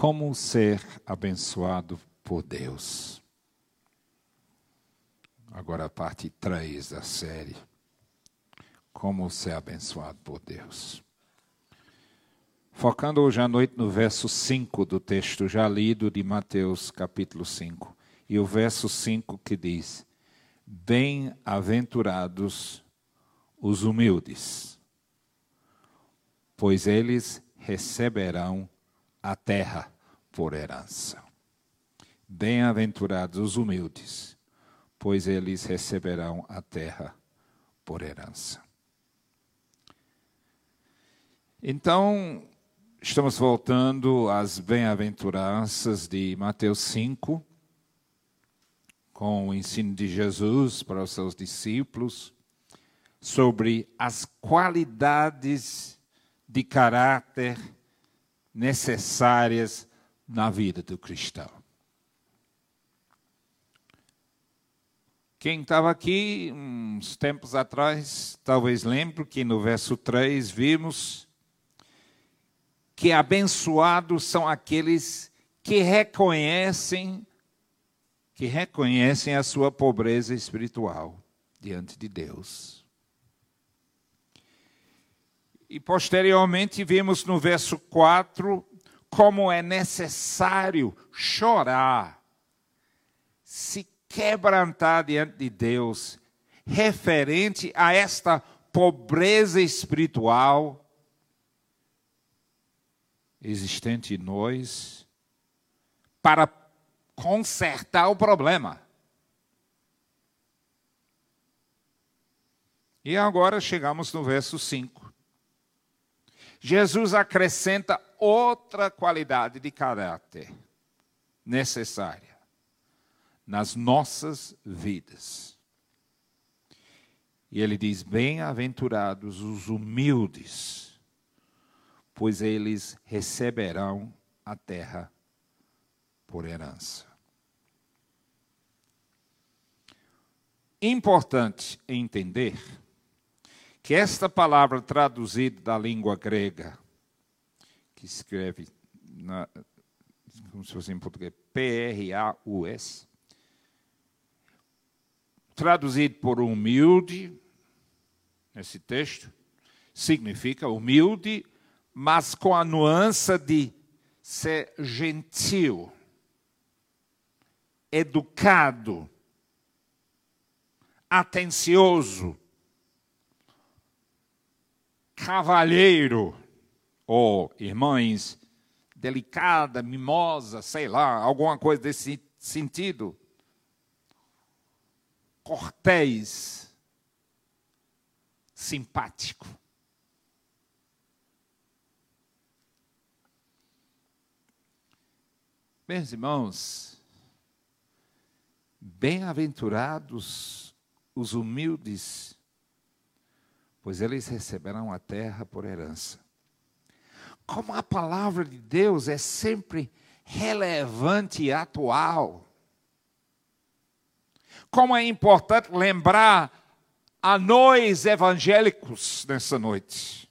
Como ser abençoado por Deus. Agora a parte 3 da série. Como ser abençoado por Deus. Focando hoje à noite no verso 5 do texto já lido de Mateus, capítulo 5. E o verso 5 que diz: Bem-aventurados os humildes, pois eles receberão a terra por herança. Bem-aventurados os humildes, pois eles receberão a terra por herança. Então, estamos voltando às bem-aventuranças de Mateus 5, com o ensino de Jesus para os seus discípulos sobre as qualidades de caráter necessárias na vida do cristão. Quem estava aqui uns tempos atrás, talvez lembre que no verso 3 vimos que abençoados são aqueles que reconhecem que reconhecem a sua pobreza espiritual diante de Deus. E posteriormente vimos no verso 4 como é necessário chorar, se quebrantar diante de Deus, referente a esta pobreza espiritual existente em nós, para consertar o problema. E agora chegamos no verso 5. Jesus acrescenta outra qualidade de caráter necessária nas nossas vidas. E ele diz: Bem-aventurados os humildes, pois eles receberão a terra por herança. Importante entender que esta palavra traduzida da língua grega, que escreve na, como se fosse em português, P-R-A-U-S, traduzido por humilde, nesse texto, significa humilde, mas com a nuance de ser gentil, educado, atencioso, cavalheiro, ou irmãs, delicada, mimosa, sei lá, alguma coisa desse sentido. Cortês, simpático. Meus irmãos, bem-aventurados os humildes pois eles receberão a terra por herança. Como a palavra de Deus é sempre relevante e atual. Como é importante lembrar a nós evangélicos nessa noite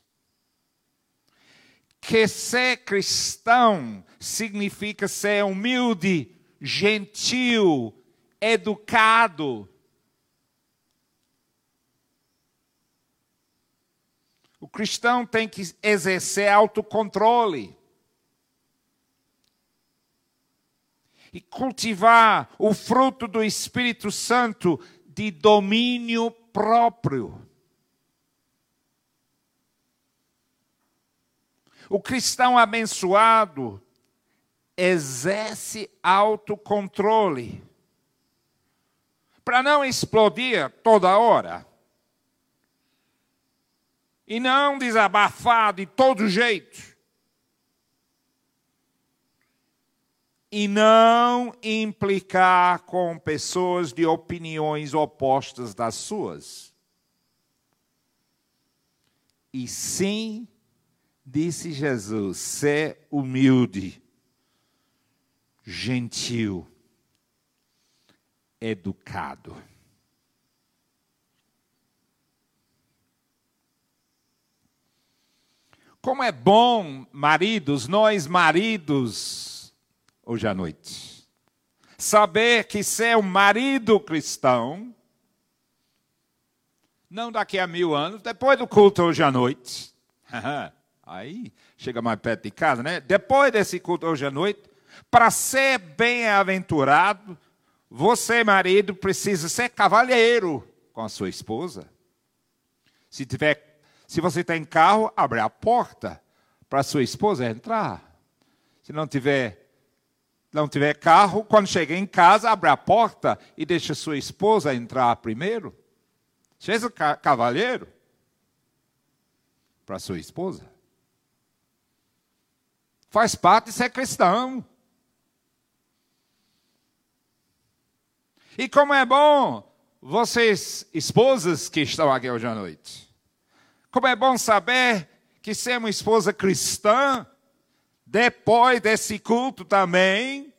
que ser cristão significa ser humilde, gentil, educado, O cristão tem que exercer autocontrole. E cultivar o fruto do Espírito Santo de domínio próprio. O cristão abençoado exerce autocontrole para não explodir toda hora e não desabafar de todo jeito. E não implicar com pessoas de opiniões opostas das suas. E sim, disse Jesus, ser humilde, gentil, educado. Como é bom, maridos, nós maridos, hoje à noite. Saber que ser um marido cristão, não daqui a mil anos, depois do culto hoje à noite. Aí chega mais perto de casa, né? Depois desse culto hoje à noite, para ser bem-aventurado, você, marido, precisa ser cavalheiro com a sua esposa. Se, tiver, se você tem carro, abre a porta para sua esposa entrar. Se não tiver não tiver carro, quando chega em casa, abre a porta e deixa sua esposa entrar primeiro. Seja cavalheiro para sua esposa. Faz parte de ser cristão. E como é bom vocês, esposas que estão aqui hoje à noite, como é bom saber que ser uma esposa cristã, depois desse culto também,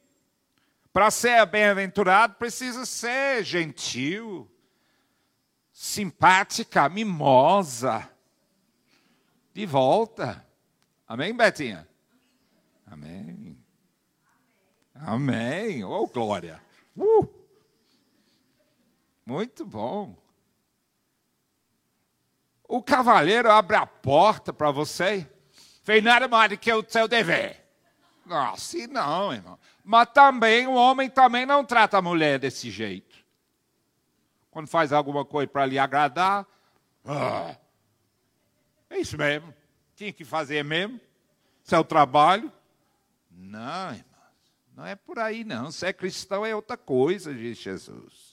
para ser bem-aventurado, precisa ser gentil, simpática, mimosa. De volta. Amém, Betinha? Amém. Amém. Oh, glória. Uh! Muito bom. O cavalheiro abre a porta para você. Fez nada mais do que o seu dever. Não, assim não, irmão. Mas também o homem também não trata a mulher desse jeito. Quando faz alguma coisa para lhe agradar, ah, é isso mesmo. Tinha que fazer mesmo. Seu trabalho. Não, irmão. Não é por aí, não. Ser cristão é outra coisa, diz Jesus.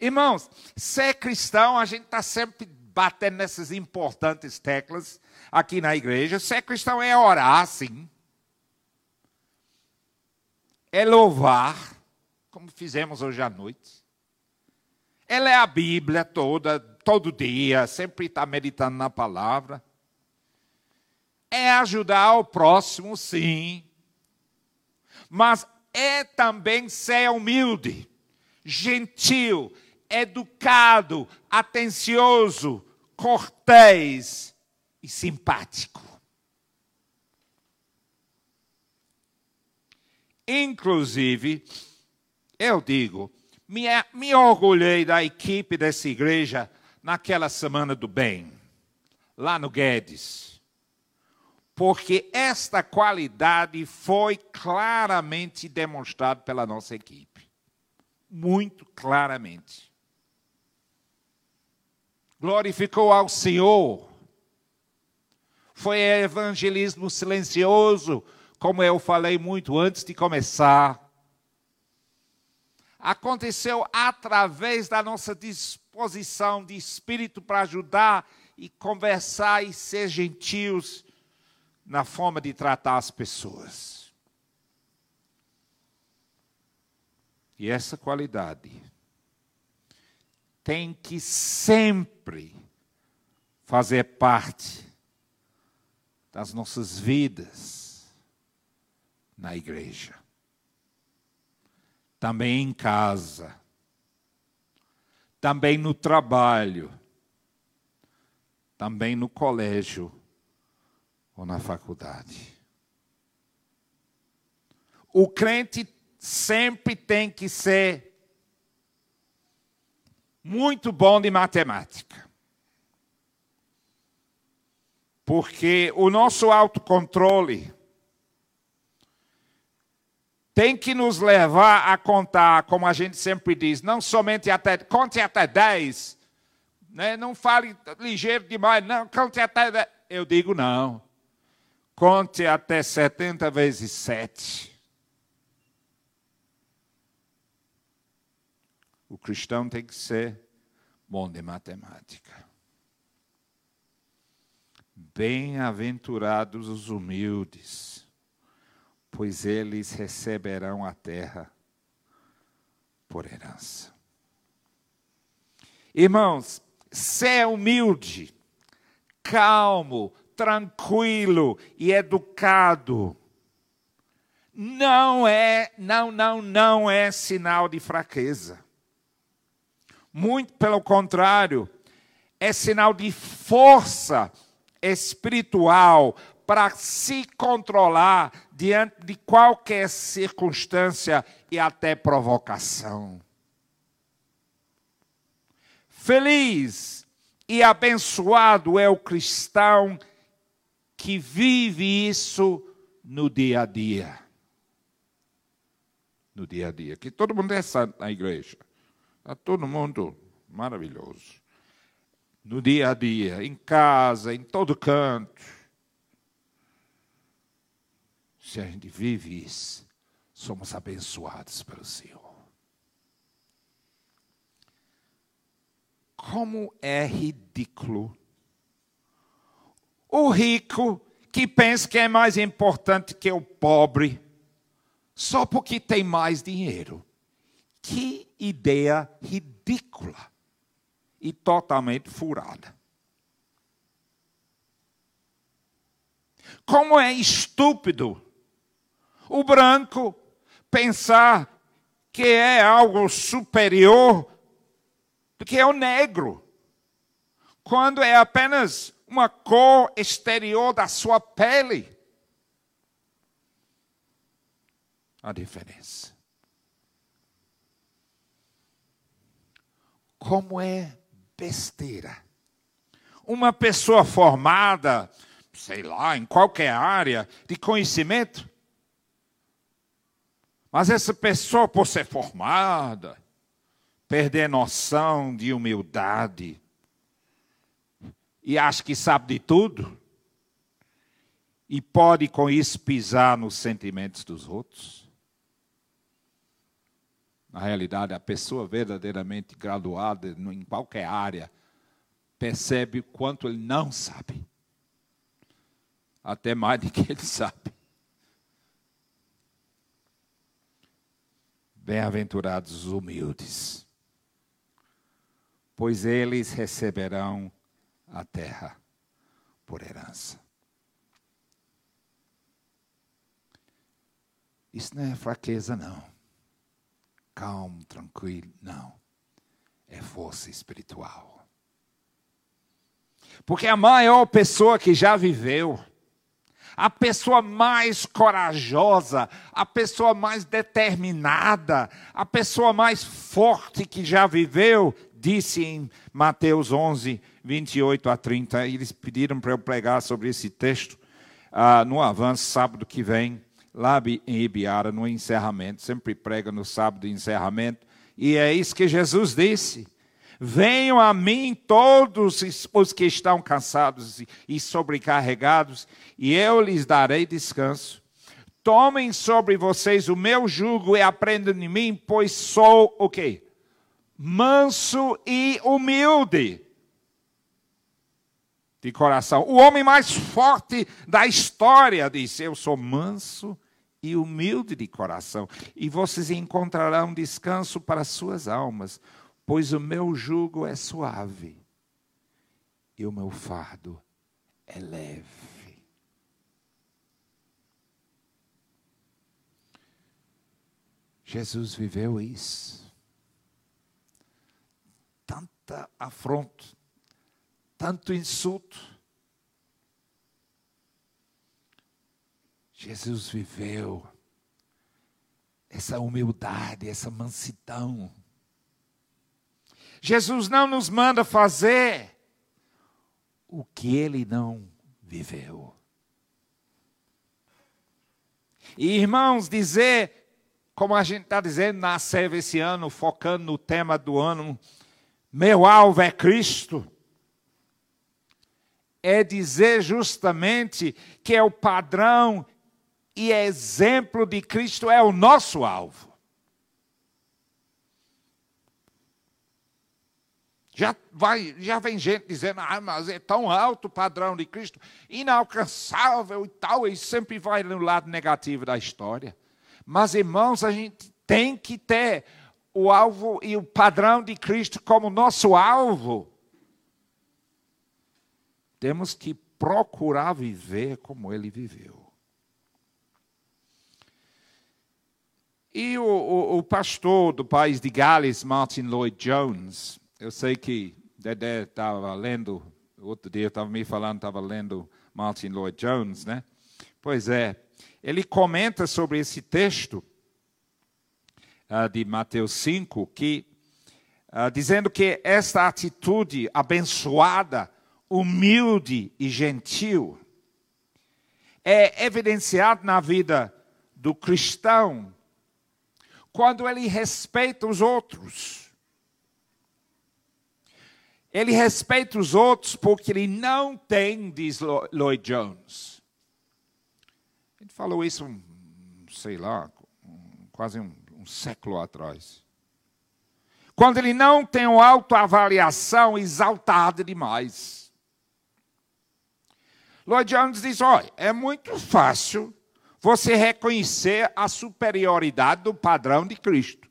Irmãos, ser cristão, a gente está sempre batendo nessas importantes teclas aqui na igreja. Ser cristão é orar, sim. É louvar, como fizemos hoje à noite. É ler a Bíblia toda, todo dia, sempre está meditando na palavra. É ajudar o próximo, sim. Mas é também ser humilde, gentil, educado, atencioso, cortês e simpático. Inclusive, eu digo, me, me orgulhei da equipe dessa igreja naquela semana do bem, lá no Guedes. Porque esta qualidade foi claramente demonstrada pela nossa equipe. Muito claramente glorificou ao Senhor. Foi evangelismo silencioso, como eu falei muito antes de começar. Aconteceu através da nossa disposição de espírito para ajudar e conversar e ser gentios na forma de tratar as pessoas. E essa qualidade tem que sempre fazer parte das nossas vidas na igreja, também em casa, também no trabalho, também no colégio ou na faculdade. O crente sempre tem que ser muito bom de matemática. Porque o nosso autocontrole tem que nos levar a contar, como a gente sempre diz, não somente até, conte até 10, né? não fale ligeiro demais, não, conte até 10. Eu digo não, conte até 70 vezes 7. O cristão tem que ser bom de matemática. Bem-aventurados os humildes, pois eles receberão a terra por herança. Irmãos, ser humilde, calmo, tranquilo e educado não é, não, não, não é sinal de fraqueza. Muito pelo contrário, é sinal de força espiritual para se controlar diante de qualquer circunstância e até provocação. Feliz e abençoado é o cristão que vive isso no dia a dia. No dia a dia. Que todo mundo é santo na igreja. Está todo mundo maravilhoso. No dia a dia, em casa, em todo canto. Se a gente vive isso, somos abençoados pelo Senhor. Como é ridículo o rico que pensa que é mais importante que o pobre, só porque tem mais dinheiro. Que ideia ridícula e totalmente furada. Como é estúpido o branco pensar que é algo superior do que é o negro, quando é apenas uma cor exterior da sua pele. A diferença. Como é besteira. Uma pessoa formada, sei lá, em qualquer área de conhecimento, mas essa pessoa, por ser formada, perder noção de humildade, e acha que sabe de tudo e pode com isso pisar nos sentimentos dos outros. Na realidade, a pessoa verdadeiramente graduada em qualquer área percebe o quanto ele não sabe. Até mais do que ele sabe. Bem-aventurados os humildes, pois eles receberão a terra por herança. Isso não é fraqueza, não. Calmo, tranquilo, não. É força espiritual. Porque a maior pessoa que já viveu, a pessoa mais corajosa, a pessoa mais determinada, a pessoa mais forte que já viveu, disse em Mateus 11, 28 a 30. Eles pediram para eu pregar sobre esse texto uh, no avanço, sábado que vem, lá em Ibiara, no encerramento. Sempre prega no sábado encerramento. E é isso que Jesus disse. Venham a mim todos os que estão cansados e sobrecarregados, e eu lhes darei descanso. Tomem sobre vocês o meu jugo e aprendam de mim, pois sou o quê? manso e humilde de coração. O homem mais forte da história disse: Eu sou manso e humilde de coração, e vocês encontrarão descanso para suas almas, pois o meu jugo é suave e o meu fardo é leve. Jesus viveu isso tanta afronto, tanto insulto. Jesus viveu essa humildade, essa mansidão. Jesus não nos manda fazer o que ele não viveu. E irmãos, dizer, como a gente está dizendo na serva esse ano, focando no tema do ano, meu alvo é Cristo, é dizer justamente que é o padrão e exemplo de Cristo é o nosso alvo. Já, vai, já vem gente dizendo, ah, mas é tão alto o padrão de Cristo, inalcançável e tal, e sempre vai no lado negativo da história. Mas, irmãos, a gente tem que ter o alvo e o padrão de Cristo como nosso alvo, temos que procurar viver como ele viveu. E o, o, o, pastor do país de Gales, Martin Lloyd Jones, eu sei que Dedé estava lendo, outro dia estava me falando, estava lendo Martin Lloyd Jones, né? Pois é, ele comenta sobre esse texto uh, de Mateus 5, que, uh, dizendo que esta atitude abençoada, humilde e gentil é evidenciada na vida do cristão quando ele respeita os outros. Ele respeita os outros porque ele não tem, diz Lloyd Jones. Ele falou isso, sei lá, quase um, um século atrás. Quando ele não tem uma autoavaliação exaltada demais. Lloyd Jones diz: olha, é muito fácil você reconhecer a superioridade do padrão de Cristo.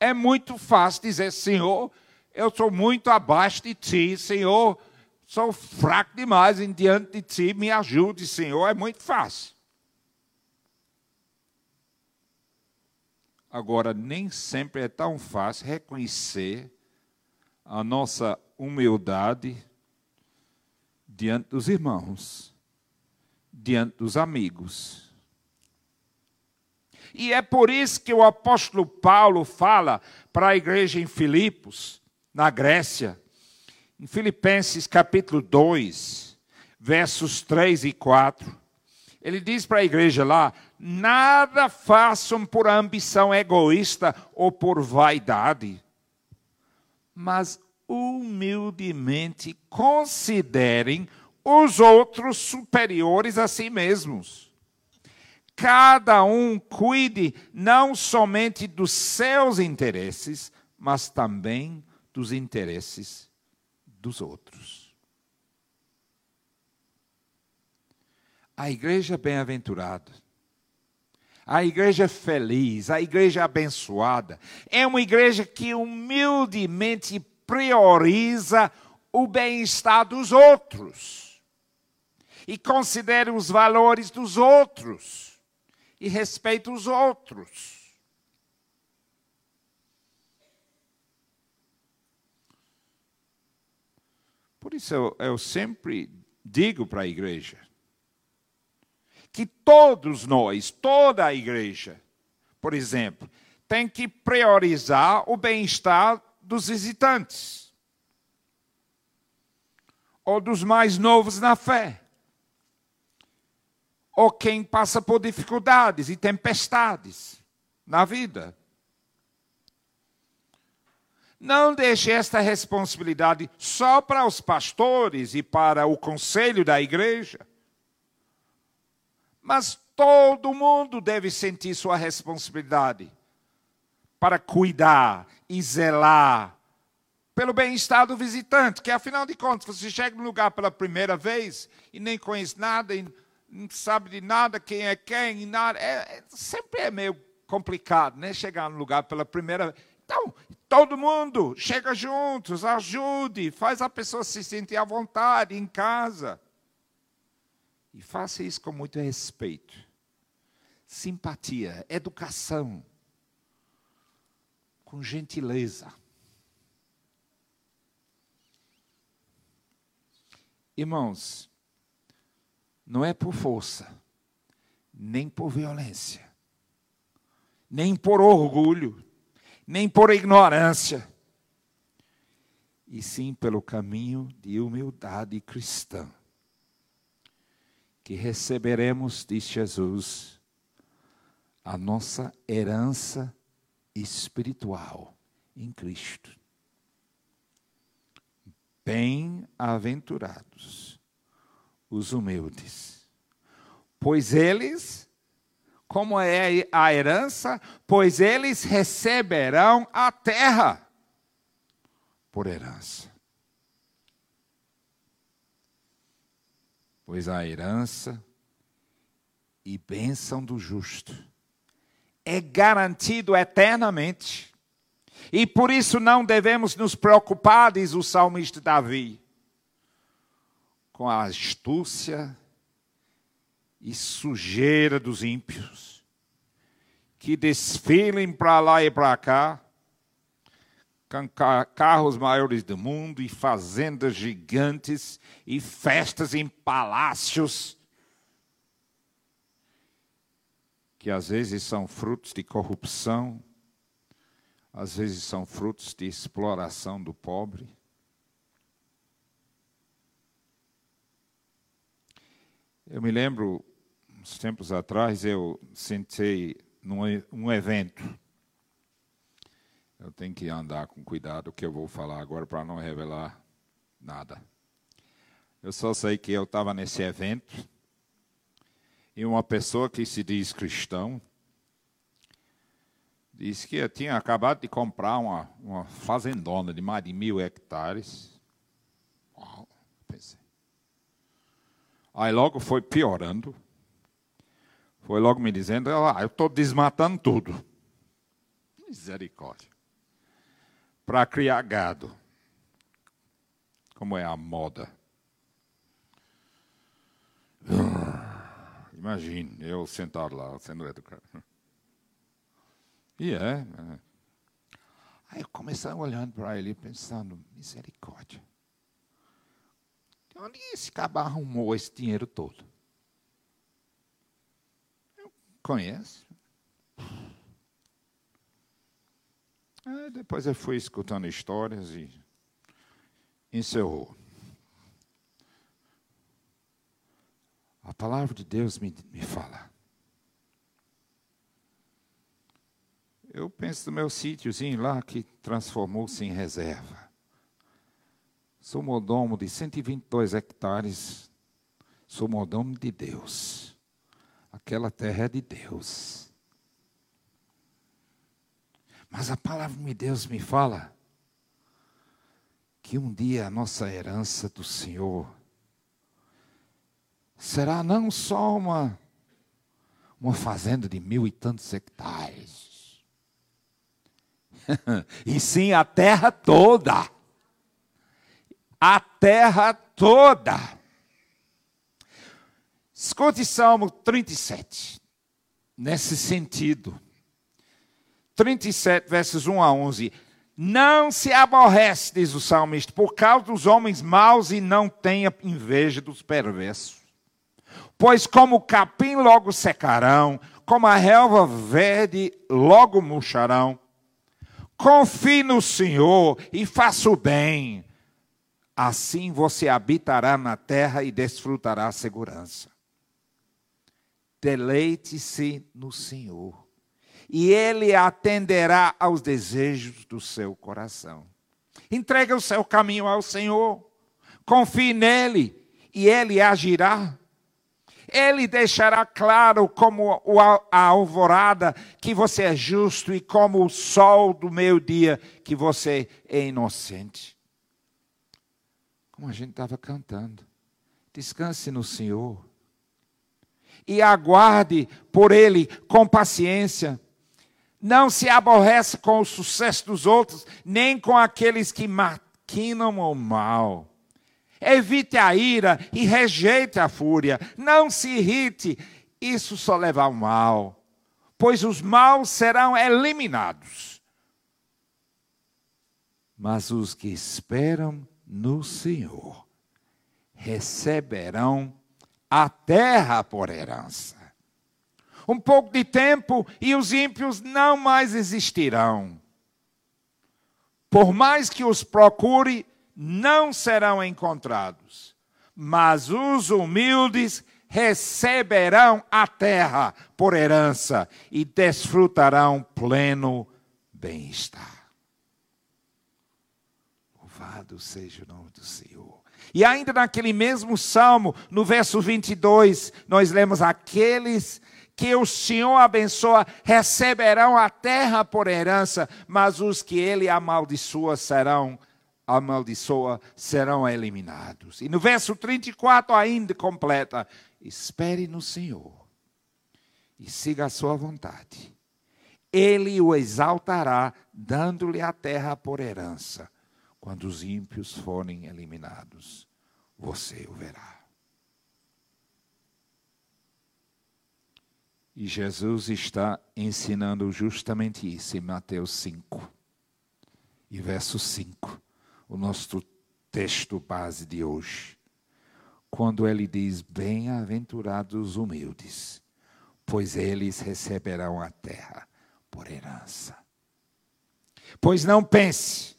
É muito fácil dizer, Senhor, eu sou muito abaixo de ti, Senhor, sou fraco demais em diante de ti, me ajude, Senhor, é muito fácil. Agora, nem sempre é tão fácil reconhecer a nossa humildade diante dos irmãos, diante dos amigos. E é por isso que o apóstolo Paulo fala para a igreja em Filipos, na Grécia, em Filipenses capítulo 2, versos 3 e 4. Ele diz para a igreja lá: nada façam por ambição egoísta ou por vaidade, mas humildemente considerem os outros superiores a si mesmos. Cada um cuide não somente dos seus interesses, mas também dos interesses dos outros. A igreja bem-aventurada, a igreja feliz, a igreja abençoada, é uma igreja que humildemente prioriza o bem-estar dos outros e considera os valores dos outros e respeita os outros. Por isso eu, eu sempre digo para a igreja que todos nós, toda a igreja, por exemplo, tem que priorizar o bem-estar dos visitantes ou dos mais novos na fé, ou quem passa por dificuldades e tempestades na vida. Não deixe esta responsabilidade só para os pastores e para o conselho da igreja. Mas todo mundo deve sentir sua responsabilidade para cuidar e zelar pelo bem-estar do visitante, que afinal de contas, você chega no lugar pela primeira vez e nem conhece nada, e não sabe de nada, quem é quem, e nada. É, é, sempre é meio complicado, né? Chegar no lugar pela primeira vez. Então, todo mundo chega juntos, ajude, faz a pessoa se sentir à vontade em casa. E faça isso com muito respeito, simpatia, educação, com gentileza. Irmãos, não é por força, nem por violência, nem por orgulho, nem por ignorância, e sim pelo caminho de humildade cristã, que receberemos de Jesus a nossa herança espiritual em Cristo. Bem-aventurados os humildes, pois eles como é a herança, pois eles receberão a terra por herança. Pois a herança e bênção do justo é garantido eternamente. E por isso não devemos nos preocupar, diz o salmista Davi, com a astúcia e sujeira dos ímpios, que desfilem para lá e para cá, com carros maiores do mundo e fazendas gigantes e festas em palácios que às vezes são frutos de corrupção, às vezes são frutos de exploração do pobre. Eu me lembro, uns tempos atrás, eu sentei num um evento. Eu tenho que andar com cuidado o que eu vou falar agora para não revelar nada. Eu só sei que eu estava nesse evento e uma pessoa que se diz cristão disse que tinha acabado de comprar uma, uma fazendona de mais de mil hectares. Uau, pensei. Aí logo foi piorando. Foi logo me dizendo, ah, eu estou desmatando tudo. Misericórdia. Para criar gado. Como é a moda. Imagine, eu sentado lá, sendo educado. E é. é. Aí eu comecei olhando para ele, pensando, misericórdia. De onde esse cabra arrumou esse dinheiro todo? Eu conheço. Aí depois eu fui escutando histórias e encerrou. A palavra de Deus me, me fala. Eu penso no meu sítiozinho lá que transformou-se em reserva. Sou mordomo de 122 hectares. Sou mordomo de Deus. Aquela terra é de Deus. Mas a palavra de Deus me fala que um dia a nossa herança do Senhor será não só uma, uma fazenda de mil e tantos hectares, e sim a terra toda. A terra toda. Escute Salmo 37, nesse sentido. 37, versos 1 a 11. Não se aborrece, diz o salmista, por causa dos homens maus e não tenha inveja dos perversos Pois como o capim logo secarão, como a relva verde logo murcharão. Confie no Senhor e faça o bem. Assim você habitará na terra e desfrutará a segurança. Deleite-se no Senhor, e Ele atenderá aos desejos do seu coração. Entregue o seu caminho ao Senhor, confie nele, e Ele agirá ele deixará claro como a alvorada que você é justo e como o sol do meio-dia que você é inocente. Como a gente estava cantando. Descanse no Senhor. E aguarde por Ele com paciência. Não se aborrece com o sucesso dos outros, nem com aqueles que maquinam o mal Evite a ira e rejeite a fúria. Não se irrite, isso só leva ao mal, pois os maus serão eliminados. Mas os que esperam no Senhor receberão a terra por herança. Um pouco de tempo e os ímpios não mais existirão. Por mais que os procure, não serão encontrados, mas os humildes receberão a terra por herança e desfrutarão pleno bem-estar. Louvado seja o nome do Senhor. E ainda naquele mesmo salmo, no verso 22, nós lemos: Aqueles que o Senhor abençoa receberão a terra por herança, mas os que ele amaldiçoa serão amaldiçoa serão eliminados. E no verso 34 ainda completa: espere no Senhor e siga a sua vontade. Ele o exaltará, dando-lhe a terra por herança. Quando os ímpios forem eliminados, você o verá. E Jesus está ensinando justamente isso em Mateus 5. E verso 5, o nosso texto base de hoje. Quando ele diz: Bem-aventurados os humildes, pois eles receberão a terra por herança. Pois não pense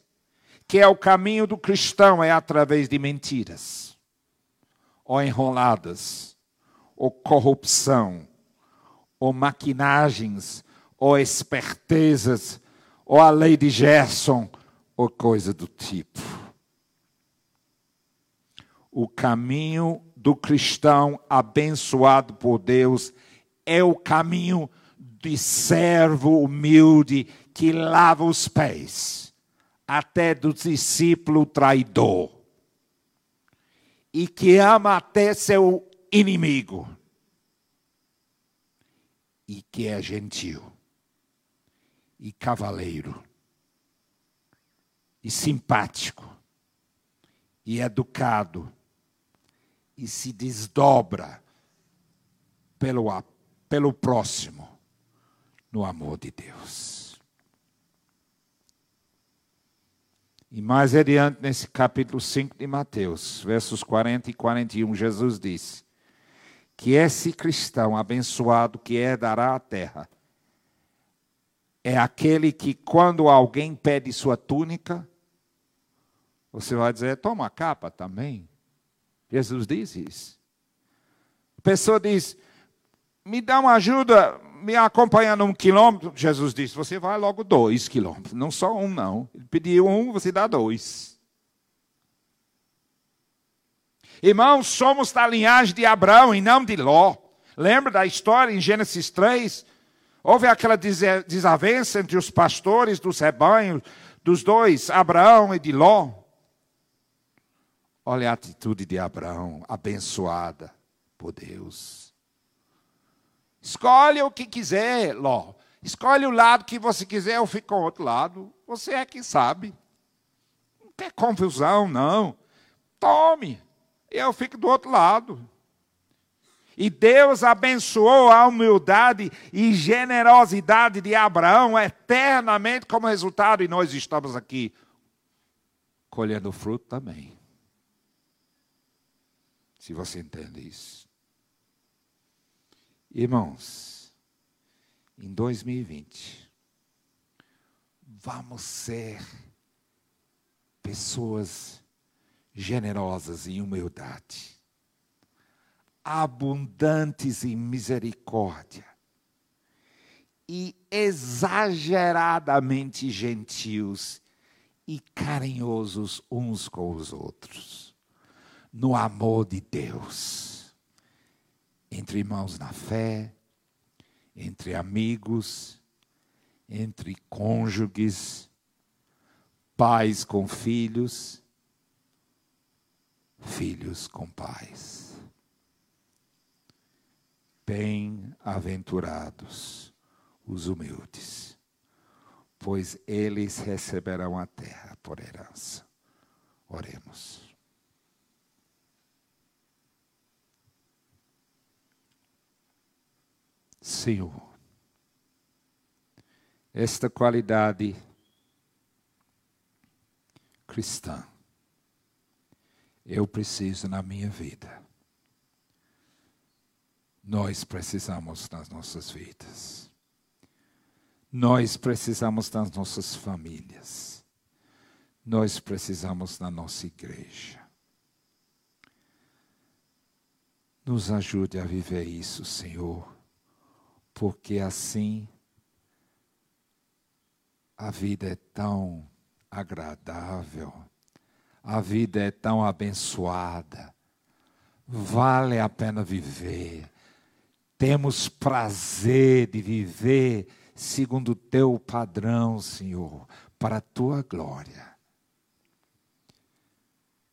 que é o caminho do cristão é através de mentiras, ou enroladas, ou corrupção, ou maquinagens, ou espertezas, ou a lei de Gerson, ou coisa do tipo. O caminho do cristão abençoado por Deus é o caminho de servo humilde que lava os pés até do discípulo traidor e que ama até seu inimigo e que é gentil e cavaleiro e simpático e educado e se desdobra pelo, pelo próximo no amor de Deus. E mais adiante, nesse capítulo 5 de Mateus, versos 40 e 41, Jesus disse: Que esse cristão abençoado que herdará a terra é aquele que, quando alguém pede sua túnica, você vai dizer: toma a capa também. Jesus diz isso. A pessoa diz: me dá uma ajuda, me acompanhando um quilômetro, Jesus disse: Você vai logo dois quilômetros, não só um, não. Ele pediu um, você dá dois. Irmãos, somos da linhagem de Abraão e não de Ló. Lembra da história em Gênesis 3? Houve aquela desavença entre os pastores dos rebanhos, dos dois, Abraão e de Ló. Olha a atitude de Abraão, abençoada por Deus. Escolhe o que quiser, Ló. Escolhe o lado que você quiser, eu fico com o outro lado. Você é que sabe. Não tem confusão, não. Tome. Eu fico do outro lado. E Deus abençoou a humildade e generosidade de Abraão eternamente como resultado, e nós estamos aqui colhendo fruto também. Se você entende isso. Irmãos, em 2020, vamos ser pessoas generosas em humildade, abundantes em misericórdia e exageradamente gentios e carinhosos uns com os outros, no amor de Deus entre irmãos na fé, entre amigos, entre cônjuges, pais com filhos, filhos com pais. Bem-aventurados os humildes, pois eles receberão a terra por herança. Oremos. Senhor. Esta qualidade cristã eu preciso na minha vida. Nós precisamos nas nossas vidas. Nós precisamos nas nossas famílias. Nós precisamos na nossa igreja. Nos ajude a viver isso, Senhor porque assim a vida é tão agradável, a vida é tão abençoada, vale a pena viver. Temos prazer de viver segundo o teu padrão, Senhor, para a tua glória.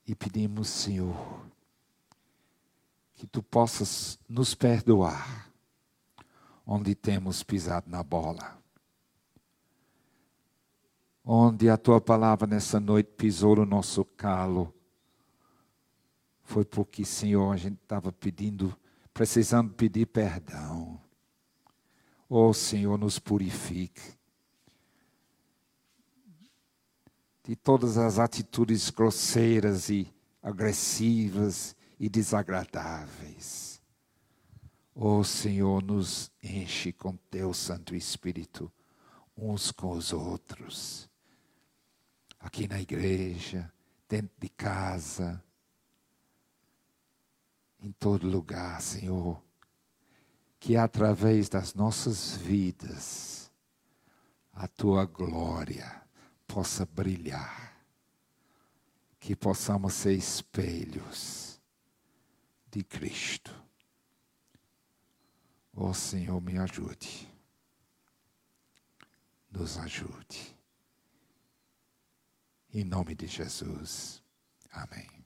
E pedimos, Senhor, que tu possas nos perdoar onde temos pisado na bola. Onde a tua palavra nessa noite pisou no nosso calo. Foi porque, Senhor, a gente estava pedindo, precisando pedir perdão. Oh, Senhor, nos purifique. de todas as atitudes grosseiras e agressivas e desagradáveis. Ó oh, Senhor, nos enche com teu Santo Espírito uns com os outros. Aqui na igreja, dentro de casa, em todo lugar, Senhor, que através das nossas vidas a tua glória possa brilhar, que possamos ser espelhos de Cristo. Ó oh, Senhor, me ajude, nos ajude. Em nome de Jesus. Amém.